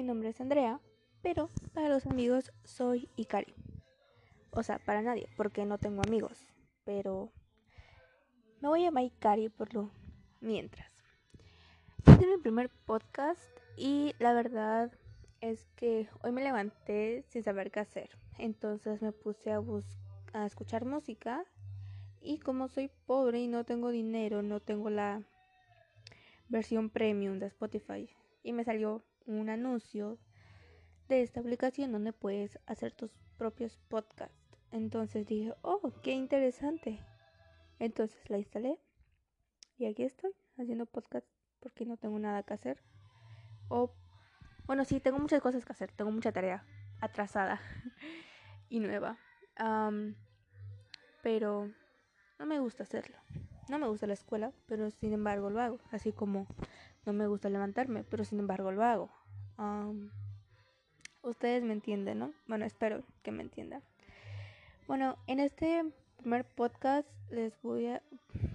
mi nombre es Andrea, pero para los amigos soy Ikari. O sea, para nadie, porque no tengo amigos, pero me voy a llamar Ikari por lo mientras. Este es mi primer podcast y la verdad es que hoy me levanté sin saber qué hacer. Entonces me puse a, a escuchar música y como soy pobre y no tengo dinero, no tengo la versión premium de Spotify y me salió un anuncio de esta aplicación donde puedes hacer tus propios podcasts. Entonces dije, oh, qué interesante. Entonces la instalé y aquí estoy haciendo podcast porque no tengo nada que hacer. O, bueno, sí, tengo muchas cosas que hacer, tengo mucha tarea atrasada y nueva. pero no me gusta hacerlo. No me gusta la escuela, pero sin embargo lo hago. Así como no me gusta levantarme, pero sin embargo lo hago. Ustedes me entienden, ¿no? Bueno, espero que me entiendan. Bueno, en este primer podcast les voy a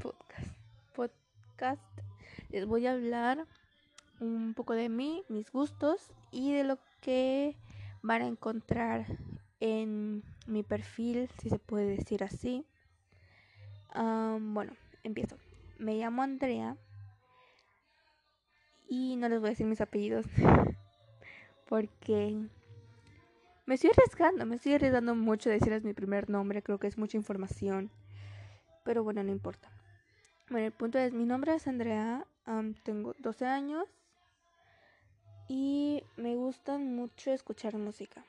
podcast, podcast les voy a hablar un poco de mí, mis gustos y de lo que van a encontrar en mi perfil, si se puede decir así. bueno, empiezo. Me llamo Andrea y no les voy a decir mis apellidos porque me estoy arriesgando, me estoy arriesgando mucho decirles mi primer nombre, creo que es mucha información, pero bueno, no importa. Bueno, el punto es, mi nombre es Andrea, tengo 12 años y me gusta mucho escuchar música.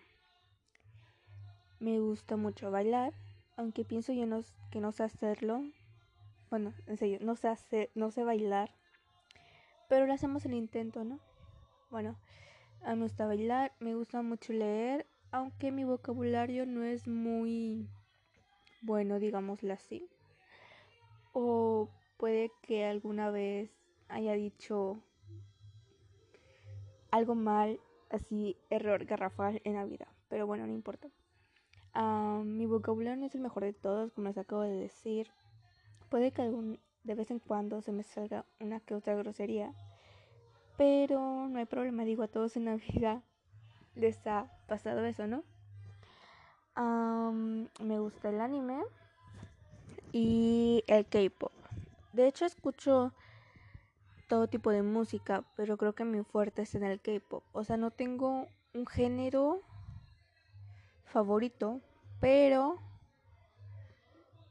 Me gusta mucho bailar, aunque pienso yo no, que no sé hacerlo, bueno, en serio, no sé hacer, no sé bailar, pero le hacemos el intento, ¿no? Bueno, a mí me gusta bailar, me gusta mucho leer, aunque mi vocabulario no es muy bueno, digámoslo así. O puede que alguna vez haya dicho algo mal, así error garrafal en la vida, pero bueno, no importa. Ah, mi vocabulario no es el mejor de todos, como les acabo de decir. Puede que de vez en cuando se me salga una que otra grosería. Pero no hay problema, digo a todos en la vida les ha pasado eso, ¿no? me gusta el anime y el K-pop. De hecho, escucho todo tipo de música, pero creo que mi fuerte es en el K-pop. O sea, no tengo un género favorito, pero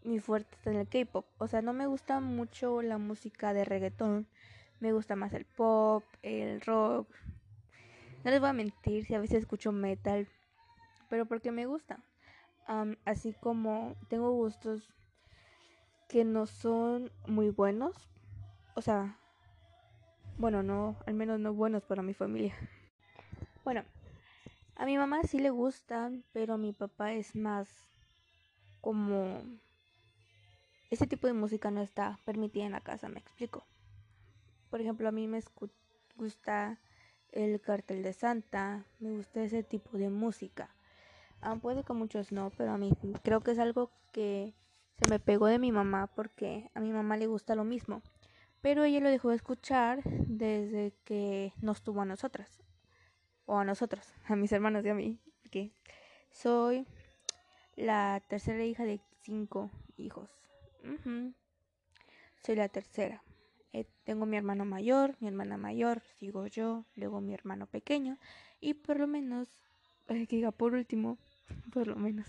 mi fuerte está en el K-pop. O sea, no me gusta mucho la música de reggaetón. Me gusta más el pop, el rock. No les voy a mentir si a veces escucho metal, pero porque me gusta. así como tengo gustos que no son muy buenos. O sea, bueno, no, al menos no buenos para mi familia. Bueno, a mi mamá sí le gustan, pero a mi papá es más como ese tipo de música no está permitida en la casa, me explico. Por ejemplo, a mí me gusta el cartel de Santa, me gusta ese tipo de música. Ah, puede que muchos no, pero a mí creo que es algo que se me pegó de mi mamá porque a mi mamá le gusta lo mismo. Pero ella lo dejó de escuchar desde que nos tuvo a nosotras. O a nosotros, a mis hermanos y a mí. Porque soy la tercera hija de cinco hijos. Soy la tercera. Eh, tengo mi hermano mayor, mi hermana mayor, sigo yo, luego mi hermano pequeño y por lo menos, que diga por último, por lo menos,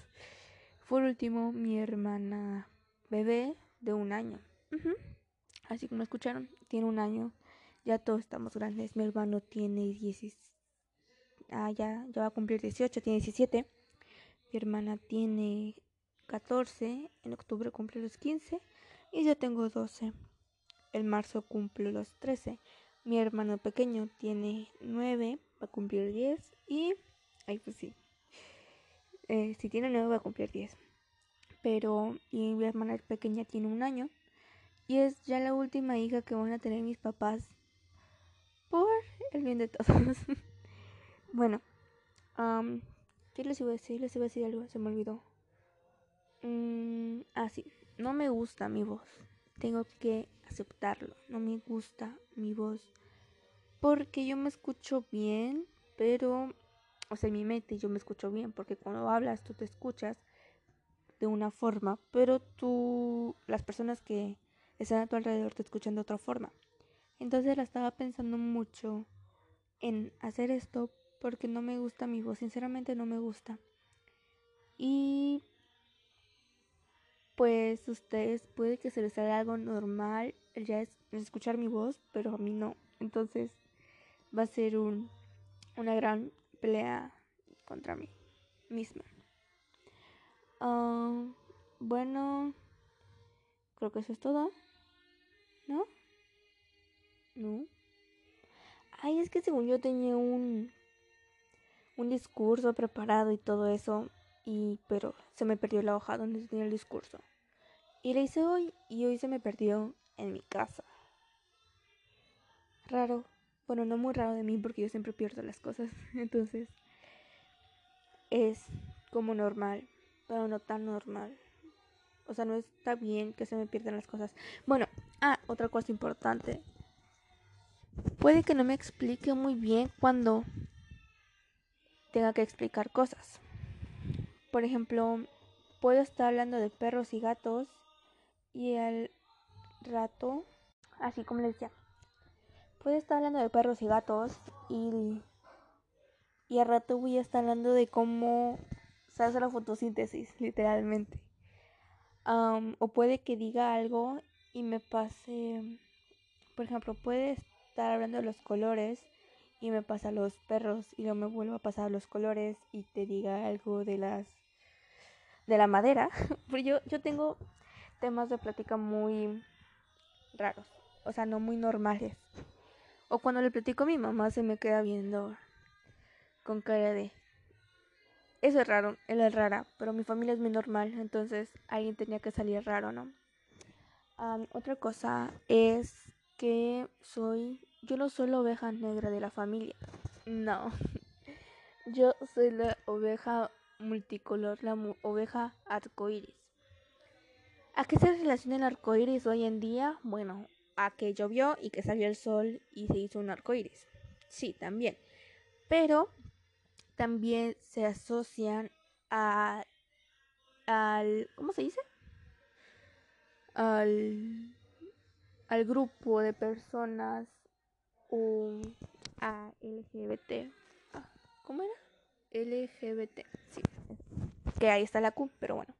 por último mi hermana bebé de un año. Así como escucharon, tiene un año. Ya todos estamos grandes. Mi hermano tiene 16. Ah, ya, ya va a cumplir 18, tiene 17. Mi hermana tiene 14, en octubre cumple los 15 y yo tengo 12. En marzo cumple los 13. Mi hermano pequeño tiene 9, va a cumplir 10 y... Ay, pues sí. Eh, si tiene 9 va a cumplir 10. Pero y mi hermana pequeña tiene un año y es ya la última hija que van a tener mis papás por el bien de todos. bueno, ¿qué les iba a decir? Les iba a decir algo, se me olvidó. Mm, ah, sí, no me gusta mi voz. Tengo que aceptarlo. No me gusta mi voz. Porque yo me escucho bien, pero, o sea, en mi mente yo me escucho bien, porque cuando hablas tú te escuchas de una forma, pero tú, las personas que están a tu alrededor te escuchan de otra forma. Entonces la estaba pensando mucho en hacer esto porque no me gusta mi voz, sinceramente no me gusta. Y pues ustedes puede que se les haga algo normal ya es escuchar mi voz, pero a mí no. Entonces va a ser un, una gran pelea contra mí misma. Ah, bueno, creo que eso es todo. ¿No? No. Ay, es que según yo tenía un un discurso preparado y todo eso, y pero se me perdió la hoja donde tenía el discurso. Y la hice hoy y hoy se me perdió en mi casa. Raro. Bueno, no muy raro de mí porque yo siempre pierdo las cosas. Entonces, es como normal, pero no tan normal. O sea, no está bien que se me pierdan las cosas. Bueno, ah, otra cosa importante. Puede que no me explique muy bien cuando tenga que explicar cosas. Por ejemplo, puedo estar hablando de perros y gatos y al rato, así como les decía, puedo estar hablando de perros y gatos y, y al rato voy a estar hablando de cómo se hace la fotosíntesis, literalmente. o puede que diga algo y me pase, por ejemplo, puede estar hablando de los colores y me pasa los perros y luego me vuelvo a pasar los colores y te diga algo de las de la madera. Porque yo, yo tengo temas de plática muy raros, o sea, no muy normales. O cuando le platico a mi mamá se me queda viendo con cara de... Eso es raro, él es rara, pero mi familia es muy normal, entonces alguien tenía que salir raro, ¿no? otra cosa es que soy... Yo no soy la oveja negra de la familia. No. Yo soy la oveja multicolor, la oveja arcoíris. ¿A qué se relaciona el arcoíris hoy en día? Bueno, a que llovió y que salió el sol y se hizo un arcoíris. Sí, también. Pero también se asocian a al ¿cómo se dice? al al grupo de personas um, a LGBT. Ah, ¿Cómo era? LGBT. Sí. Que ahí está la Q, pero bueno.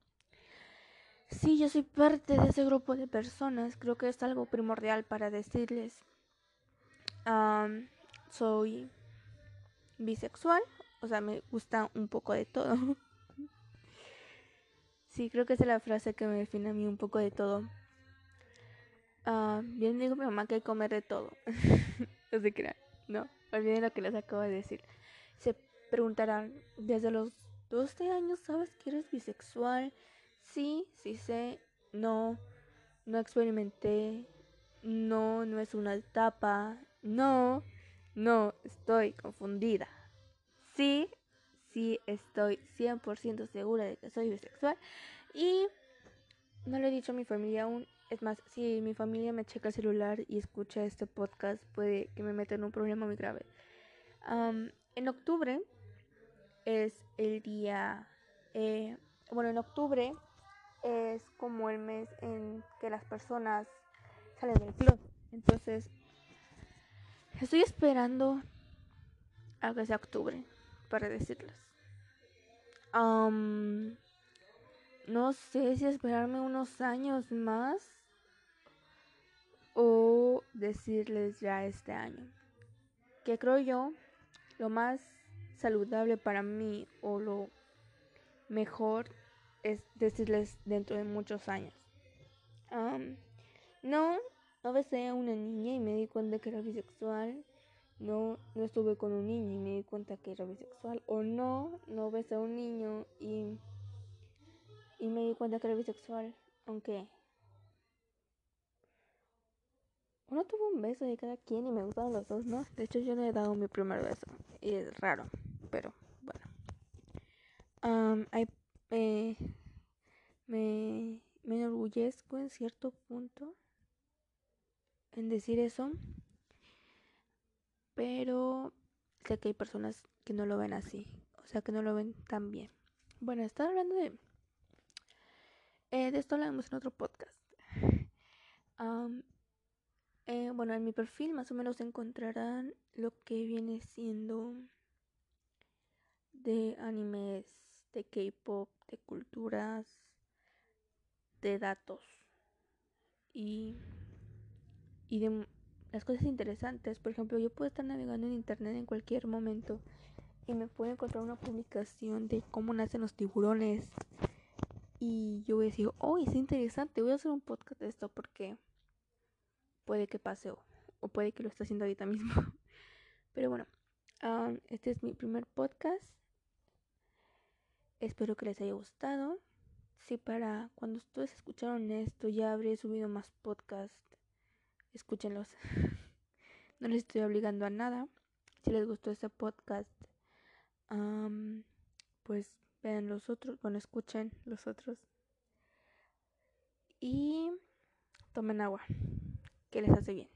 Sí, yo soy parte de ese grupo de personas. Creo que es algo primordial para decirles. soy bisexual. O sea, me gusta un poco de todo. sí, creo que esa es la frase que me define a mí un poco de todo. bien digo mi mamá que hay comer de todo. no se crean. No, olviden lo que les acabo de decir. Se preguntarán, desde los 12 años sabes que eres bisexual. Sí, sí sé, no, no experimenté, no, no es una etapa, no, no, estoy confundida. Sí, sí estoy 100% segura de que soy bisexual y no lo he dicho a mi familia aún. Es más, si mi familia me checa el celular y escucha este podcast, puede que me meta en un problema muy grave. en octubre es el día, eh, bueno, en octubre es como el mes en que las personas salen del club. Entonces, estoy esperando a que sea octubre para decirles. no sé si esperarme unos años más o decirles ya este año. Que creo yo lo más saludable para mí o lo mejor es decirles dentro de muchos años. no, no besé a una niña y me di cuenta que era bisexual. No, no estuve con un niño y me di cuenta que era bisexual. O no, no besé a un niño y, y me di cuenta que era bisexual. Aunque uno tuvo un beso de cada quien y me gustaron los dos, ¿no? De hecho, yo no he dado mi primer beso. Y es raro, pero bueno. hay, me, me enorgullezco en cierto punto en decir eso. Pero sé que hay personas que no lo ven así, o sea, que no lo ven tan bien. Bueno, estaba hablando de... Eh, de esto hablamos en otro podcast. Eh, bueno, en mi perfil más o menos encontrarán lo que viene siendo de animes, de K-pop, de culturas, de datos y, y de las cosas interesantes. Por ejemplo, yo puedo estar navegando en internet en cualquier momento y me puedo encontrar una publicación de cómo nacen los tiburones. Y yo voy a decir, oh, es interesante, voy a hacer un podcast de esto porque puede que pase o, puede que lo esté haciendo ahorita mismo. Pero bueno, este es mi primer podcast. Espero que les haya gustado. Si para cuando ustedes escucharon esto ya habré subido más podcasts, escúchenlos. no les estoy obligando a nada. Si les gustó este podcast, pues vean los otros, bueno, escuchen los otros. Y tomen agua, que les hace bien.